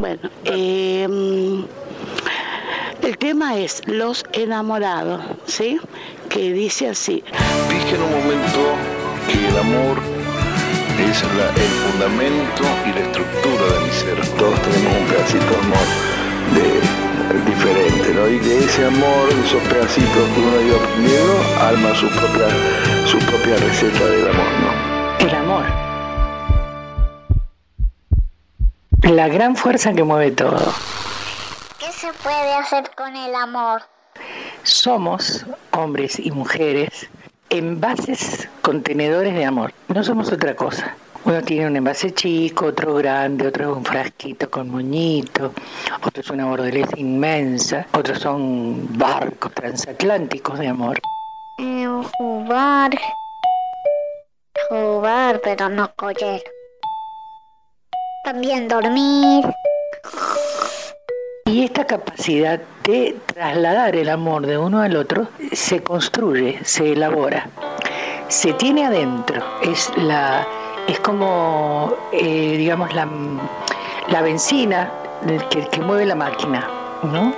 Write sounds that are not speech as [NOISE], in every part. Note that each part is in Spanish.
Bueno, em, el tema es Los enamorados, ¿sí? Que dice así. Dije en un momento que el amor es el fundamento y la estructura de mi ser. Todos tenemos un pedacito de amor de, diferente, ¿no? Y de ese amor, de esos pedacitos que uno ha ido aprendiendo, arma su propia, su propia receta del amor, ¿no? El amor. La gran fuerza que mueve todo. ¿Qué se puede hacer con el amor? Somos hombres y mujeres envases contenedores de amor. No somos otra cosa. Uno tiene un envase chico, otro grande, otro es un frasquito con moñito, otro es una bordeleza inmensa, otros son barcos transatlánticos de amor. Eh, jugar, jugar, pero no coger. También dormir. Y esta capacidad de trasladar el amor de uno al otro se construye, se elabora, se tiene adentro. Es la es como, eh, digamos, la, la benzina que, que, mueve la máquina, ¿no?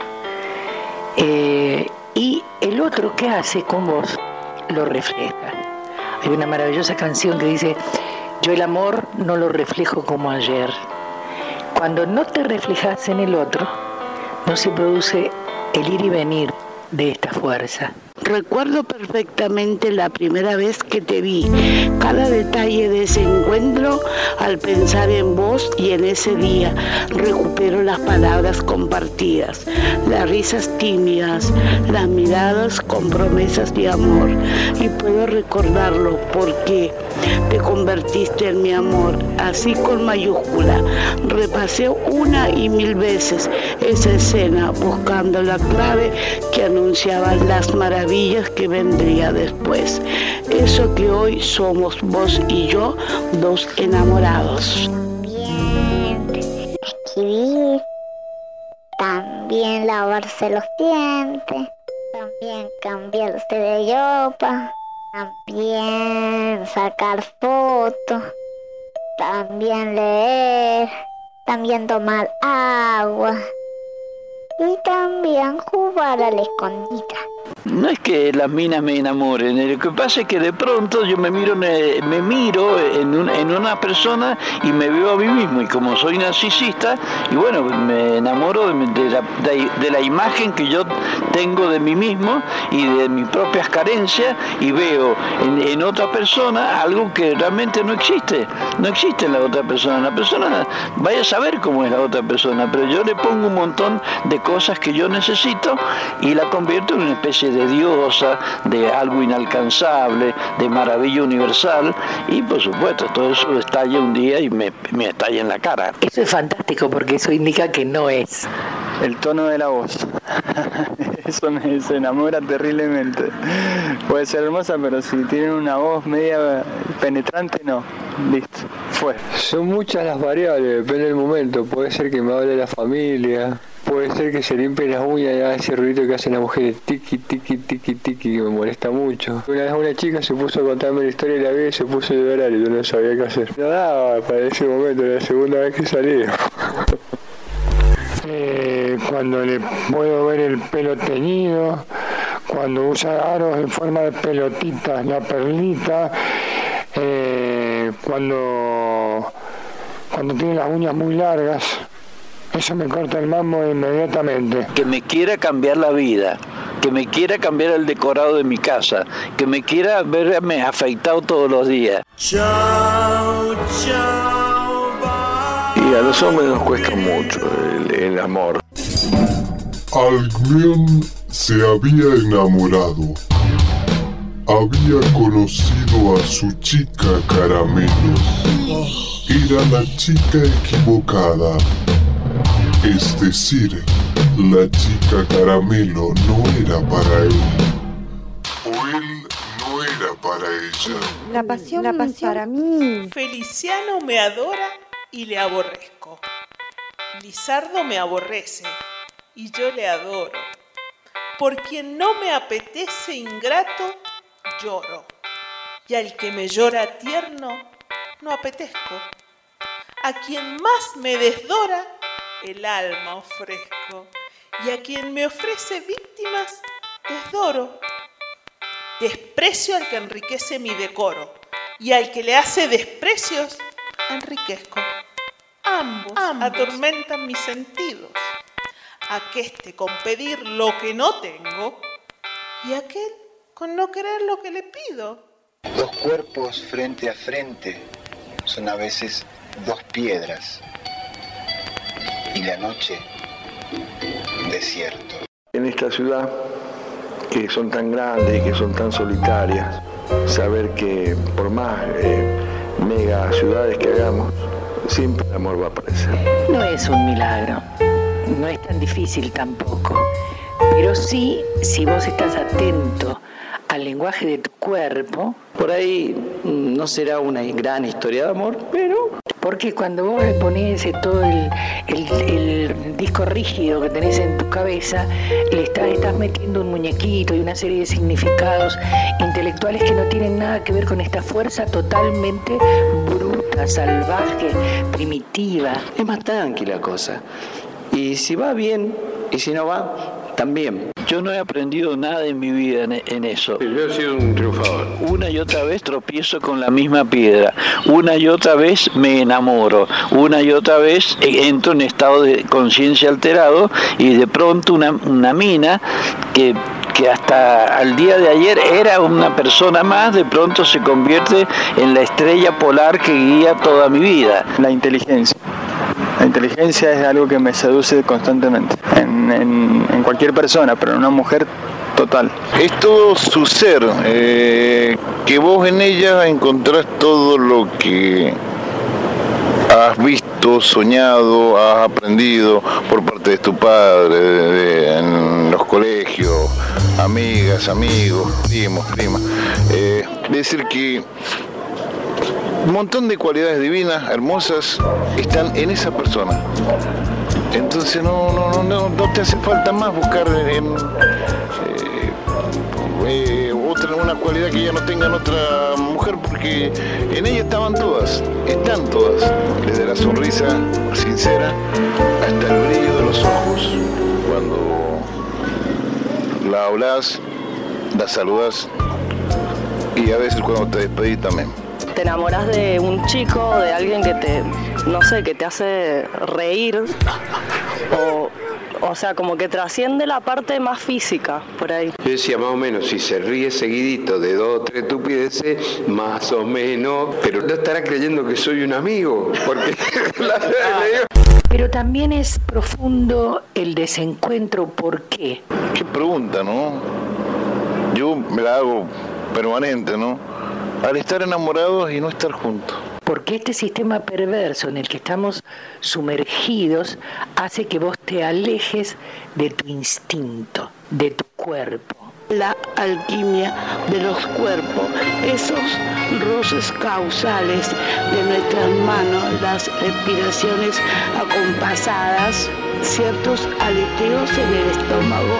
Eh, y el otro que hace con vos lo refleja. Hay una maravillosa canción que dice, yo el amor no lo reflejo como ayer. Cuando no te reflejas en el otro, no se produce el ir y venir de esta fuerza. Recuerdo perfectamente la primera vez que te vi, cada detalle de ese encuentro al pensar en vos y en ese día. Recupero las palabras compartidas, las risas tímidas, las miradas con promesas de amor. Y puedo recordarlo porque te convertiste en mi amor, así con mayúscula. Repasé una y mil veces esa escena buscando la clave que anunciaba las maravillas que vendría después. Eso que hoy somos vos y yo, dos enamorados. También escribir, también lavarse los dientes, también cambiarse de ropa, también sacar fotos, también leer, también tomar agua y también jugar a la escondida. No es que las minas me enamoren, lo que pasa es que de pronto yo me miro, me, miro en, una persona y me veo a mí mismo. Y como soy narcisista, y bueno, me enamoro de, la, imagen que yo tengo de mí mismo y de mis propias carencias y veo en, otra persona algo que realmente no existe, no existe en la otra persona, la persona vaya a saber cómo es la otra persona, pero yo le pongo un montón de cosas que yo necesito y la convierto en una especie de diosa, de algo inalcanzable, de maravilla universal y por supuesto todo eso estalla un día y me, me estalla en la cara. Eso es fantástico porque eso indica que no es. El tono de la voz. [LAUGHS] Eso me se enamora terriblemente. Puede ser hermosa, pero si tiene una voz media penetrante, no. Listo, fue. Son muchas las variables, depende del momento. Puede ser que me hable la familia, puede ser que se limpie las uñas y haga ese ruido que hacen las mujeres, tiki, tiki, tiki, tiki, que me molesta mucho. Una vez una chica se puso a contarme la historia de la vida y se puso a llorar y yo no sabía qué hacer. No daba para ese momento, era la segunda vez que salí. [LAUGHS] Eh, cuando le puedo ver el pelo teñido, cuando usa aros en forma de pelotitas, la perlita, eh, cuando, cuando tiene las uñas muy largas eso me corta el mambo inmediatamente. Que me quiera cambiar la vida, que me quiera cambiar el decorado de mi casa, que me quiera verme afeitado todos los días. Chao, chao, Y a los hombres nos cuesta mucho el, amor. Alguien se había enamorado. Había conocido a su chica caramelo. Era la chica equivocada es decir, la chica caramelo no era para él. O él no era para ella. La pasión, la pasión para mí. Feliciano me adora y le aborrezco. Lizardo me aborrece y yo le adoro. Por quien no me apetece ingrato, lloro. Y al que me llora tierno, no apetezco. A quien más me desdora, el alma ofrezco, y a quien me ofrece víctimas, desdoro. Desprecio al que enriquece mi decoro, y al que le hace desprecios, enriquezco. Ambos, atormentan mis sentidos. Aqueste con pedir lo que no tengo, y aquel con no querer lo que le pido. Dos cuerpos frente a frente son a veces dos piedras y la noche desierto. En esta ciudad, que son tan grandes y que son tan solitarias, saber que por más eh, mega ciudades que hagamos, siempre el amor va a aparecer. No es un milagro, no es tan difícil tampoco, pero sí, si vos estás atento al lenguaje de tu cuerpo. Por ahí mm, no será una gran historia de amor, pero... Porque cuando vos le pones todo el, disco rígido que tenés en tu cabeza, le estás, estás metiendo un muñequito y una serie de significados intelectuales que no tienen nada que ver con esta fuerza totalmente bruta, salvaje, primitiva. Es más tranquila cosa. Y si va bien, y si no va, también. Yo no he aprendido nada en mi vida en, eso. yo he sido un triunfador. Una y otra vez tropiezo con la misma piedra. Una y otra vez me enamoro. Una y otra vez entro en estado de conciencia alterado y de pronto una, una mina que que hasta al día de ayer era una persona más, de pronto se convierte en la estrella polar que guía toda mi vida. La inteligencia. La inteligencia es algo que me seduce constantemente, en, cualquier persona, pero en una mujer total. Es todo su ser, eh, que vos en ella encontrás todo lo que has visto, soñado, has aprendido por parte de tu padre, en los colegios, amigas, amigos, primos, primas. Eh, decir, que un montón de cualidades divinas, hermosas, están en esa persona. Entonces no, no, no, te hace falta más buscar en, eh, eh, otra, una cualidad que ya no tenga en otra mujer, porque en ella estaban todas, están todas, desde la sonrisa sincera hasta el brillo de los ojos, cuando la hablas, la saludas y a veces cuando te despedís también te enamoras de un chico, de alguien que te, no sé, que te hace reír, o, o sea, como que trasciende la parte más física, por ahí. Yo decía, más o menos, si se ríe seguidito de dos o tres estupideces, más o menos, pero no estará creyendo que soy un amigo, porque [LAUGHS] Pero también es profundo el desencuentro, ¿por qué? Qué pregunta, ¿no? Yo me la hago permanente, ¿no? Al estar enamorados y no estar juntos. Porque este sistema perverso en el que estamos sumergidos hace que vos te alejes de tu instinto, de tu cuerpo. La alquimia de los cuerpos, esos roces causales de nuestras manos, las respiraciones acompasadas, ciertos aleteos en el estómago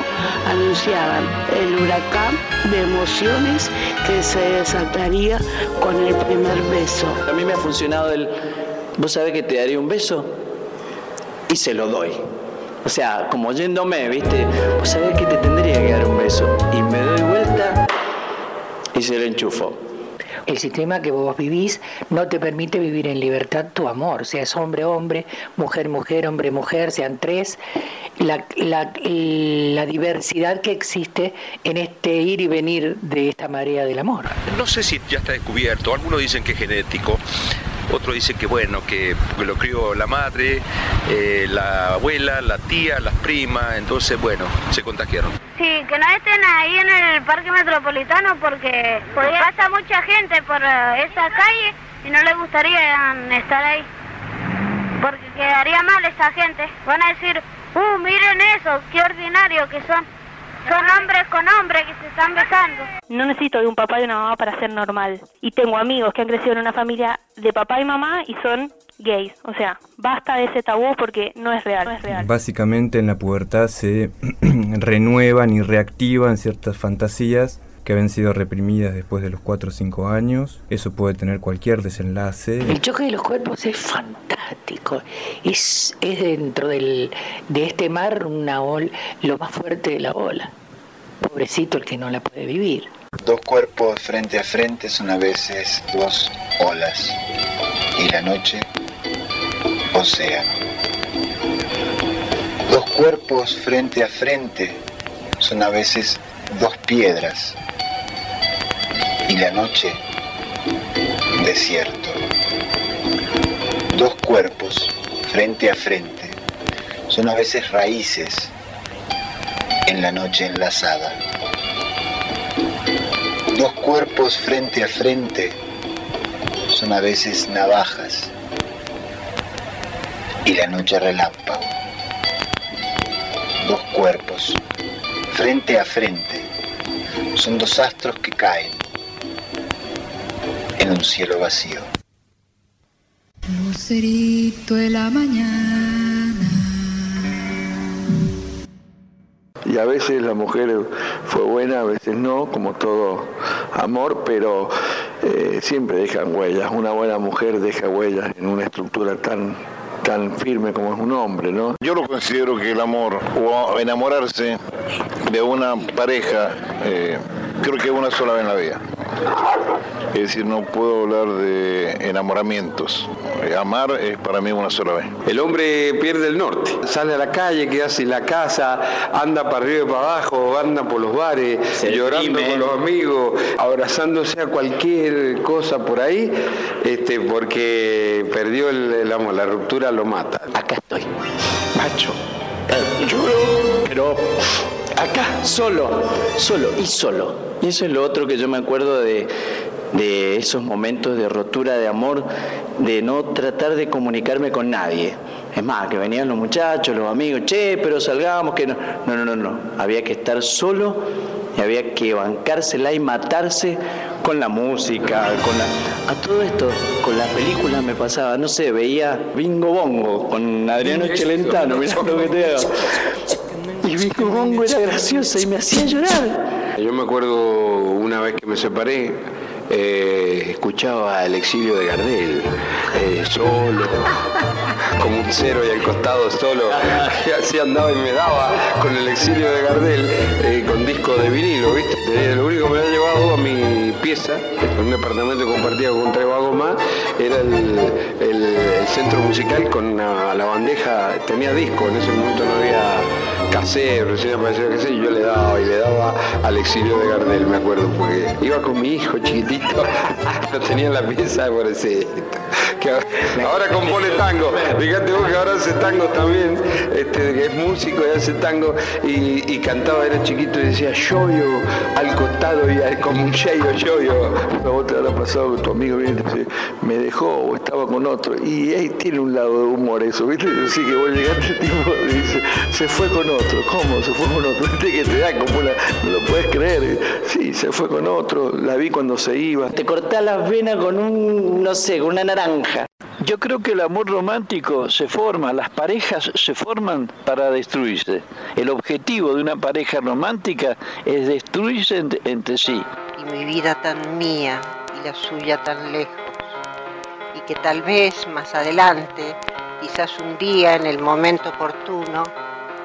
anunciaban el huracán de emociones que se desataría con el primer beso. A mí me ha funcionado el, vos sabés que te daría un beso y se lo doy. O sea, como yéndome, ¿viste? Vos sabés que te tendría que dar un beso y me doy vuelta y se lo enchufo. El sistema que vos vivís no te permite vivir en libertad tu amor, seas hombre, hombre, mujer, mujer, hombre, mujer, sean tres. La, la, la diversidad que existe en este ir y venir de esta marea del amor. No sé si ya está descubierto, algunos dicen que es genético, otros dicen que bueno, que lo crió la madre, eh, la abuela, la tía, las primas, entonces bueno, se contagiaron. Sí, que no estén ahí en el parque metropolitano porque, pasa mucha gente por eh, esa calle y no les gustaría estar ahí. Porque quedaría mal esa gente. Van a decir, uh, miren eso, qué ordinario que son. Son hombres con hombres que se están besando. No necesito de un papá y una mamá para ser normal. Y tengo amigos que han crecido en una familia de papá y mamá y son gays. O sea, basta de ese tabú porque no es real. No es real. Básicamente en la pubertad se [CLEARS THROAT] renuevan y reactivan ciertas fantasías que habían sido reprimidas después de los 4 o 5 años. Eso puede tener cualquier desenlace. El choque de los cuerpos es fantástico. Es, es dentro del, de este mar una ola, lo más fuerte de la ola. Pobrecito el que no la puede vivir. Dos cuerpos frente a frente son a veces dos olas. Y la noche, océano. Dos cuerpos frente a frente son a veces dos piedras. Y la noche, desierto. Dos cuerpos frente a frente son a veces raíces en la noche enlazada. Dos cuerpos frente a frente son a veces navajas y la noche relámpago. Dos cuerpos frente a frente son dos astros que caen en un cielo vacío. Lucerito de la mañana. Y a veces la mujer fue buena, a veces no, como todo amor, pero eh, siempre dejan huellas. Una buena mujer deja huellas en una estructura tan tan firme como es un hombre, ¿no? Yo lo considero que el amor o enamorarse de una pareja, eh, creo que es una sola vez en la vida. Es decir, no puedo hablar de enamoramientos. Eh, Amar es para mí una sola vez. El hombre pierde el norte, sale a la calle, queda sin la casa, anda para arriba y para abajo, anda por los bares, llorando con los amigos, abrazándose a cualquier cosa por ahí, este, porque perdió el, el amor, la ruptura lo mata. Acá estoy, macho. Pero acá, solo, solo y solo. Y eso es lo otro que yo me acuerdo de, de esos momentos de rotura de amor, de no tratar de comunicarme con nadie. Es más, que venían los muchachos, los amigos, che, pero salgamos, que no. No, no, no, no. Había que estar solo y había que bancársela y matarse con la música, con la... A todo esto, con la película me pasaba, no sé, veía Bingo Bongo con Adriano Celentano, mirá lo que te hago. Bingo Bongo era graciosa y me hacía llorar. Yo me acuerdo una vez que me separé, eh, escuchaba el exilio de Gardel, eh, solo, como un cero y al costado solo, así andaba y me daba con el exilio de Gardel, eh, con disco de vinilo, ¿viste? Lo único que me había llevado a mi pieza, en un departamento compartido con tres vagos más, era el, centro musical con la bandeja, tenía disco, en ese momento no había cassette, recién aparecía cassette, y yo le daba y le daba al exilio de Gardel, me acuerdo, porque iba con mi hijo chiquitito, [LAUGHS] lo tenía en la pieza, pobrecito. Que ahora- compone tango, fíjate vos que ahora hace tango también, este, es músico y hace tango, y, cantaba, era chiquito y decía yoyo al costado y al- como un yeyo yoyo. A vos te habrá pasado que tu amigo viene me dejó o estaba con otro. Y ahí tiene un lado de humor eso, ¿viste? Así que vos llegaste [LAUGHS] tipo dice, se fue con otro. ¿Cómo? Se fue con otro. Viste que te da como una, no lo puedes creer. Sí, se fue con otro. La vi cuando se iba. Te cortás las venas con un, no sé, con una naranja. Yo creo que el amor romántico se forma, las parejas se forman para destruirse. El objetivo de una pareja romántica es destruirse ent- entre sí. y mi vida tan mía y la suya tan lejos. Y que tal vez más adelante, quizás un día en el momento oportuno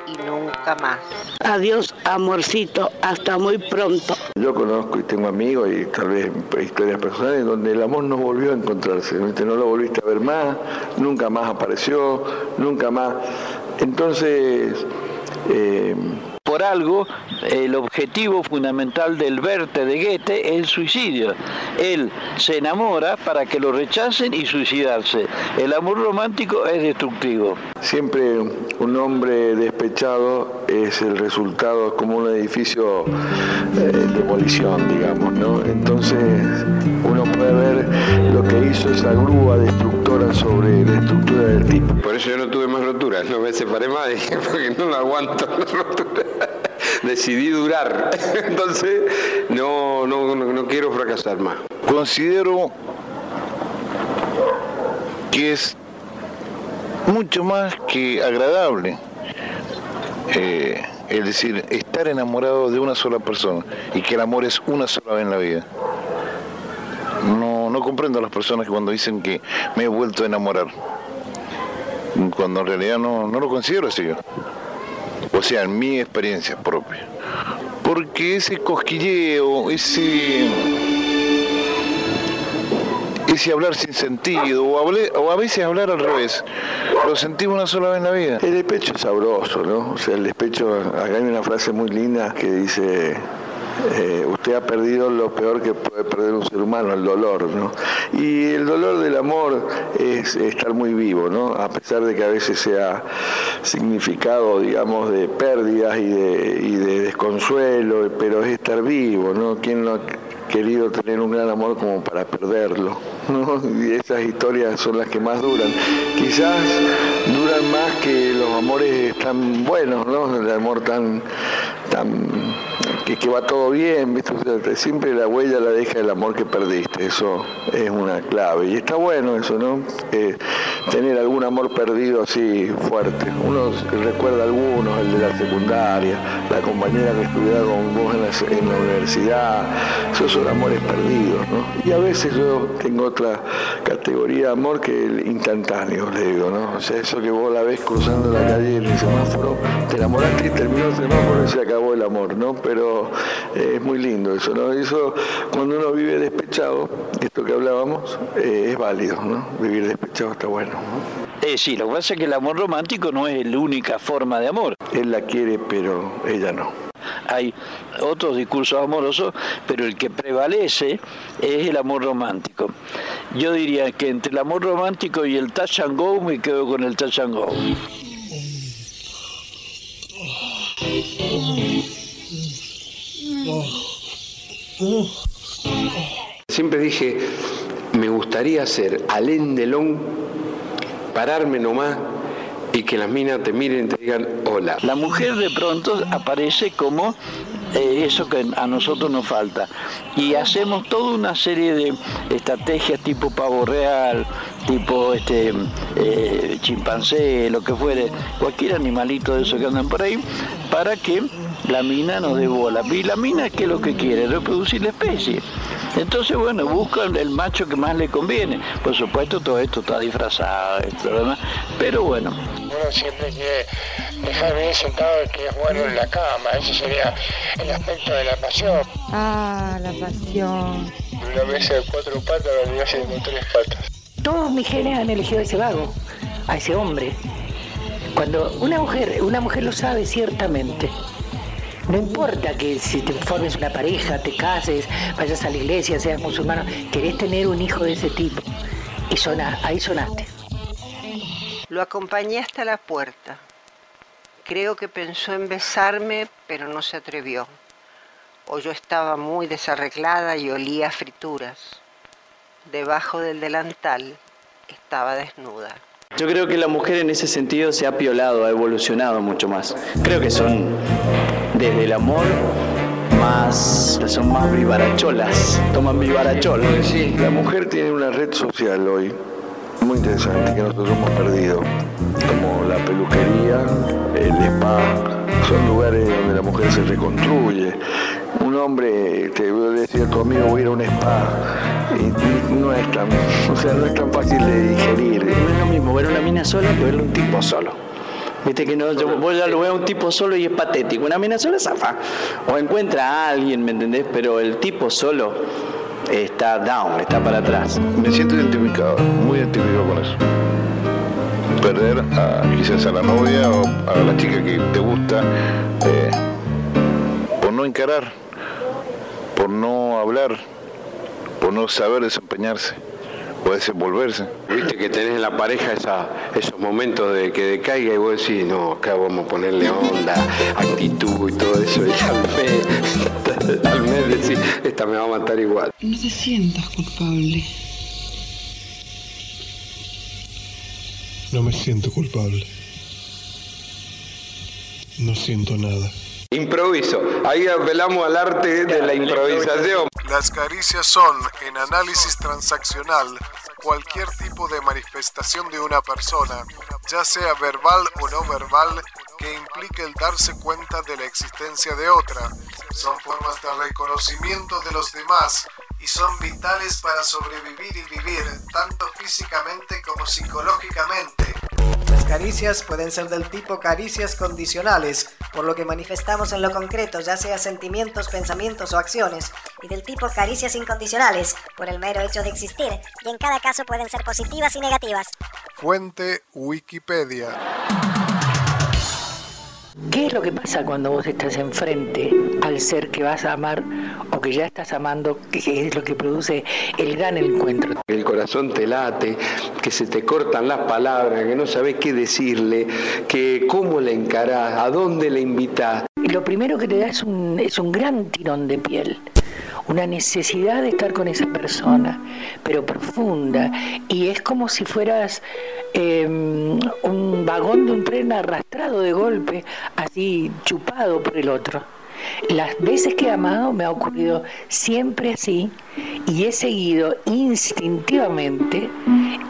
y nunca más. Adiós, amorcito, hasta muy pronto. Yo conozco y tengo amigos y tal vez historias personales donde el amor no volvió a encontrarse, no lo volviste a ver más, nunca más apareció, nunca más. Entonces, eh, Por algo, el objetivo fundamental del Verte de Goethe es el suicidio. Él se enamora para que lo rechacen y suicidarse. El amor romántico es destructivo. siempre un hombre despechado es el resultado como un edificio eh, demolición, digamos, ¿no? Entonces ver lo que hizo esa grúa destructora sobre la estructura del tipo. Por eso yo no tuve más roturas, no me separé más, [LAUGHS] porque no aguanto la rotura. [LAUGHS] Decidí durar, [LAUGHS] entonces no, no, no, no quiero fracasar más. Considero que es mucho más que agradable eh, Es decir, estar enamorado de una sola persona y que el amor es una sola vez en la vida. No, comprendo a las personas que cuando dicen que me he vuelto a enamorar, cuando en realidad no, no lo considero así. O sea, en mi experiencia propia. Porque ese cosquilleo, ese ese hablar sin sentido, o, o a veces hablar al revés, lo sentimos una sola vez en la vida. El despecho es sabroso, ¿no? O sea, el despecho, acá hay una frase muy linda que dice, eh, usted ha perdido lo peor que puede perder un ser humano, el dolor, ¿no? Y el dolor del amor es estar muy vivo, ¿no? A pesar de que a veces sea significado, digamos, de pérdidas y de, y de desconsuelo, pero es estar vivo, ¿no? ¿Quién no querido tener un gran amor como para perderlo. [LAUGHS] ¿no? Y esas historias son las que más duran. Quizás duran más que los amores tan buenos, ¿no? El amor tan, tan que, va todo bien, siempre la huella la deja el amor que perdiste, eso es una clave. Y está bueno eso, ¿no? Eh, tener algún amor perdido así fuerte. Uno recuerda algunos, el de la secundaria, la compañera que estudiaba con vos en la, en la universidad, esos son amores perdidos, ¿no? Y a veces yo tengo otra categoría de amor que el instantáneo, le digo, ¿no? O sea, eso que vos la ves cruzando la calle en el semáforo, te enamoraste y terminó el semáforo y se acabó el amor, ¿no? Pero eh, es muy lindo eso, ¿no? Eso cuando uno vive despechado, esto que hablábamos, eh, es válido, ¿no? Vivir despechado está bueno. ¿no? Eh, sí, lo que pasa es que el amor romántico no es la única forma de amor. Él la quiere, pero ella no. Hay otros discursos amorosos, pero el que prevalece es el amor romántico. Yo diría que entre el amor romántico y el touch and go me quedo con el touch and go. Siempre dije, me gustaría ser Alén Delón, pararme nomás y que las minas te miren y te digan hola. La mujer de pronto aparece como eh, eso que a nosotros nos falta. Y hacemos toda una serie de estrategias tipo pavo real, tipo este eh, chimpancé, lo que fuere, cualquier animalito de esos que andan por ahí, para que la mina nos dé bola. Y la mina, ¿qué es lo que quiere? Reproducir la especie. Entonces, bueno, buscan el macho que más le conviene. Por supuesto, todo esto está disfrazado, pero bueno. Uno siempre quiere dejar bien sentado el que es bueno en la cama, ese sería el aspecto de la pasión. Ah, la pasión. Una mesa de cuatro patas, la con tres patas. Todos mis genes han elegido a ese vago, a ese hombre. Cuando una mujer, una mujer lo sabe ciertamente. No importa que si te formes una pareja, te cases, vayas a la iglesia, seas musulmano, querés tener un hijo de ese tipo. Y sona, ahí sonaste. Lo acompañé hasta la puerta. Creo que pensó en besarme, pero no se atrevió. O yo estaba muy desarreglada y olía a frituras. Debajo del delantal estaba desnuda. Yo creo que la mujer en ese sentido se ha piolado, ha evolucionado mucho más. Creo que son desde el amor más son más vivaracholas, toman vivarachol. Sí, la mujer tiene una red social hoy muy interesante que nosotros hemos perdido, como la peluquería, el spa, son lugares donde la mujer se reconstruye. Un hombre, te voy a decir conmigo voy a ir a un spa, y no es tan, [LAUGHS] o sea, no es tan fácil de digerir. No es lo mismo ver una mina sola que verle un tipo solo. Viste que no, yo, vos ya lo veo a un tipo solo y es patético. Una mina sola zafa. O encuentra a alguien, ¿me entendés? Pero el tipo solo está down, está para atrás. Me siento identificado, muy identificado con eso. Perder a, quizás a la novia o a la chica que te gusta eh, por no encarar, por no hablar, por no saber desempeñarse o desenvolverse. Viste que tenés en la pareja esa, esos momentos de que decaiga y vos decís, no, acá vamos a ponerle onda, actitud y todo eso, y al mes, [LAUGHS] al mes decís, esta me va a matar igual. No te sientas culpable. No me siento culpable. No siento nada. Improviso. Ahí apelamos al arte de la improvisación. Las caricias son, en análisis transaccional, cualquier tipo de manifestación de una persona, ya sea verbal o no verbal, que implique el darse cuenta de la existencia de otra. Son formas de reconocimiento de los demás y son vitales para sobrevivir y vivir, tanto físicamente como psicológicamente. Las caricias pueden ser del tipo caricias condicionales, por lo que manifestamos en lo concreto, ya sea sentimientos, pensamientos o acciones, y del tipo caricias incondicionales, por el mero hecho de existir, y en cada caso pueden ser positivas y negativas. Fuente Wikipedia. ¿Qué es lo que pasa cuando vos estás enfrente al ser que vas a amar o que ya estás amando, que es lo que produce el gran encuentro? El corazón te late, que se te cortan las palabras, que no sabes qué decirle, que cómo le encarás, a dónde le invitás. Lo primero que te da es un, es un gran tirón de piel una necesidad de estar con esa persona, pero profunda. Y es como si fueras em, un vagón de un tren arrastrado de golpe, así chupado por el otro. Las veces que he amado me ha ocurrido siempre así y he seguido instintivamente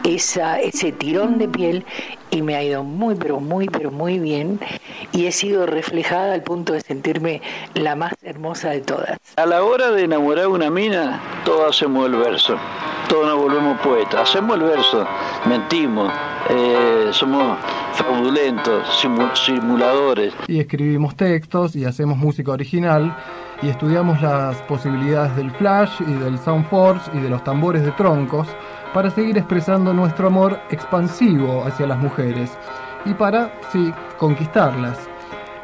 esa, ese tirón de piel y me ha ido muy, pero muy, pero muy bien. Y he sido reflejada al punto de sentirme la más hermosa de todas. A la hora de enamorar a una mina, todos hacemos el verso, todos nos volvemos poetas, hacemos el verso, mentimos, eh, somos fraudulentos, simuladores. Y escribimos textos y hacemos música original y estudiamos las posibilidades del flash y del soundforce y de los tambores de troncos para seguir expresando nuestro amor expansivo hacia las mujeres y para, sí, conquistarlas.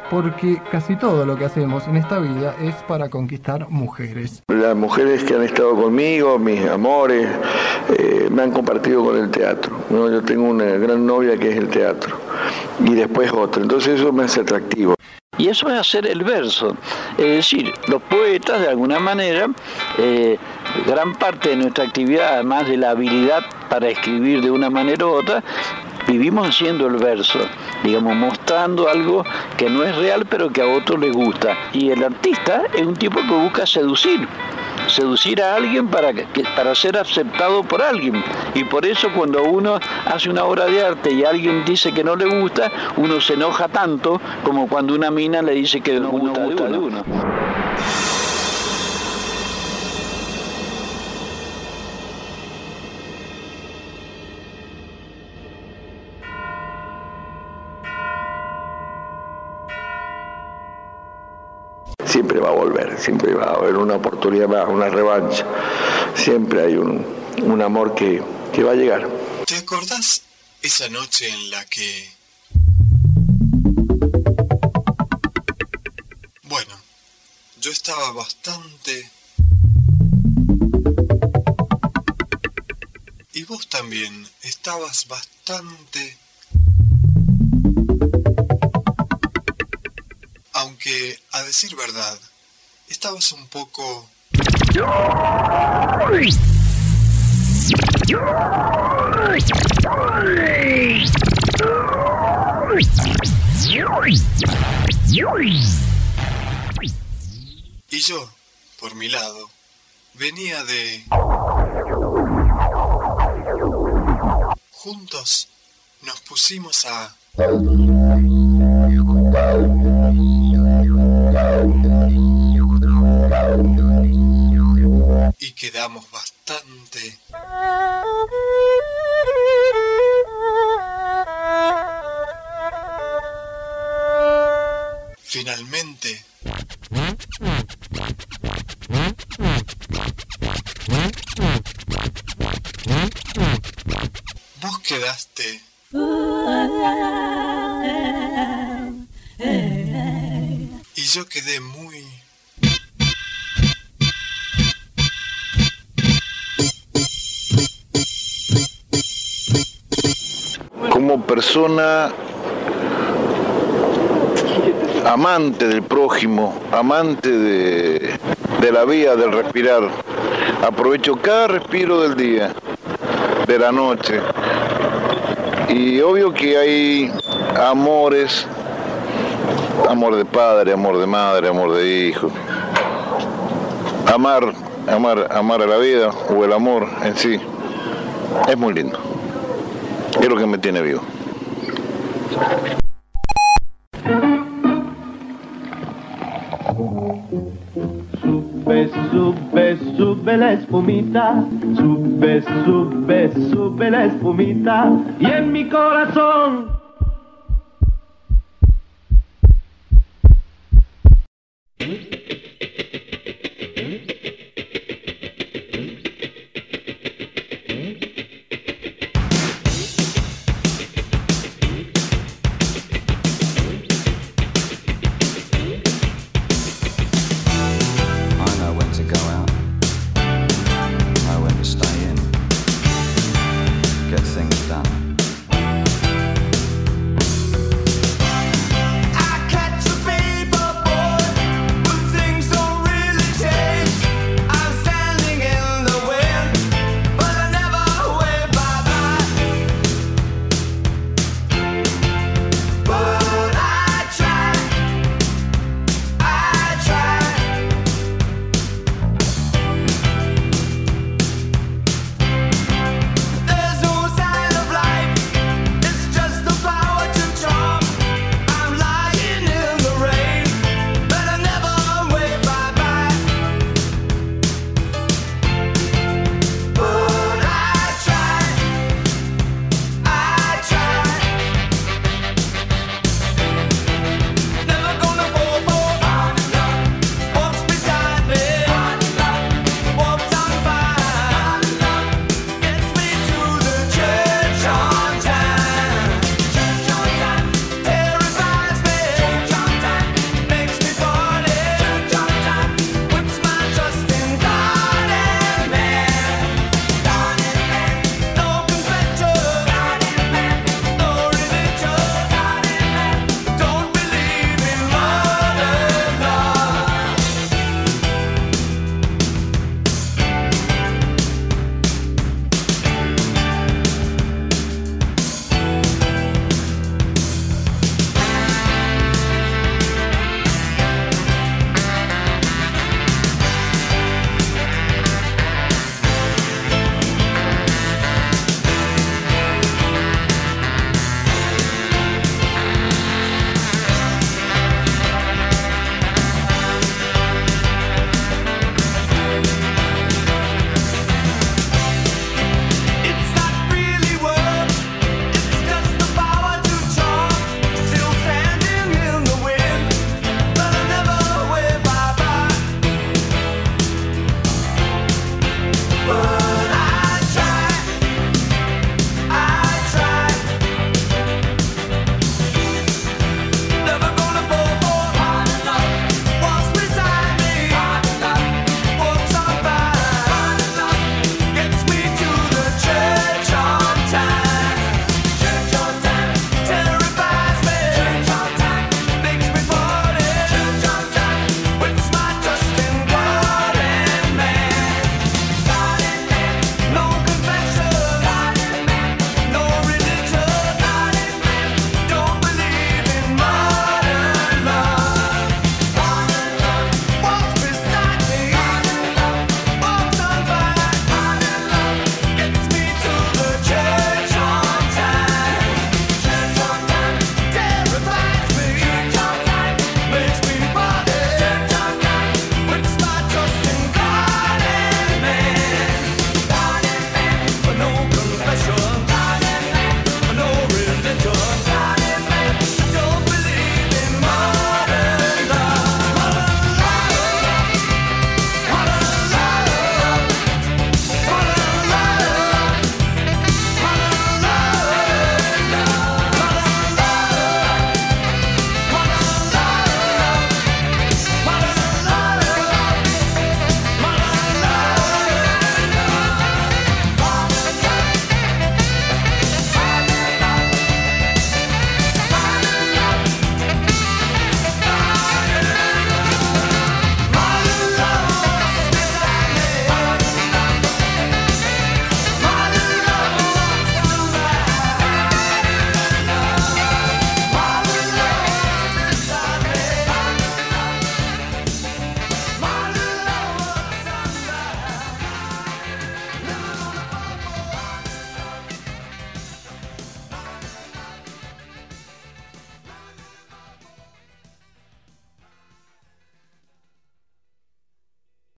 Porque casi todo lo que hacemos en esta vida es para conquistar mujeres. Las mujeres que han estado conmigo, mis amores, eh, me han compartido con el teatro. Yo tengo una gran novia que es el teatro y después otra. Entonces eso me hace atractivo. Y eso es hacer el verso. Es decir, los poetas de alguna manera, eh, gran parte de nuestra actividad, además de la habilidad para escribir de una manera u otra, vivimos haciendo el verso, digamos, mostrando algo que no es real pero que a otro le gusta. Y el artista es un tipo que busca seducir seducir a alguien para, para ser aceptado por alguien. Y por eso cuando uno hace una obra de arte y alguien dice que no le gusta, uno se enoja tanto como cuando una mina le dice que no, gusta, de uno. Siempre va a volver, siempre va a haber una oportunidad más, una revancha. Siempre hay un, un amor que, que va a llegar. ¿Te acordás esa noche en la que... Bueno, yo estaba bastante... Y vos también estabas bastante... Aunque, a decir verdad, estabas un poco... Y yo, por mi lado, venía de... Juntos nos pusimos a... Y quedamos bastante... Finalmente... Vos quedaste... Y yo quedé muy... persona amante del prójimo, amante de, de la vía del respirar, aprovecho cada respiro del día, de la noche. Y obvio que hay amores, amor de padre, amor de madre, amor de hijo. Amar, amar, amar a la vida o el amor en sí es muy lindo. Es lo que me tiene vivo. Sube, sube, sube la espumita, sube, sube, sube la espumita, y en mi corazón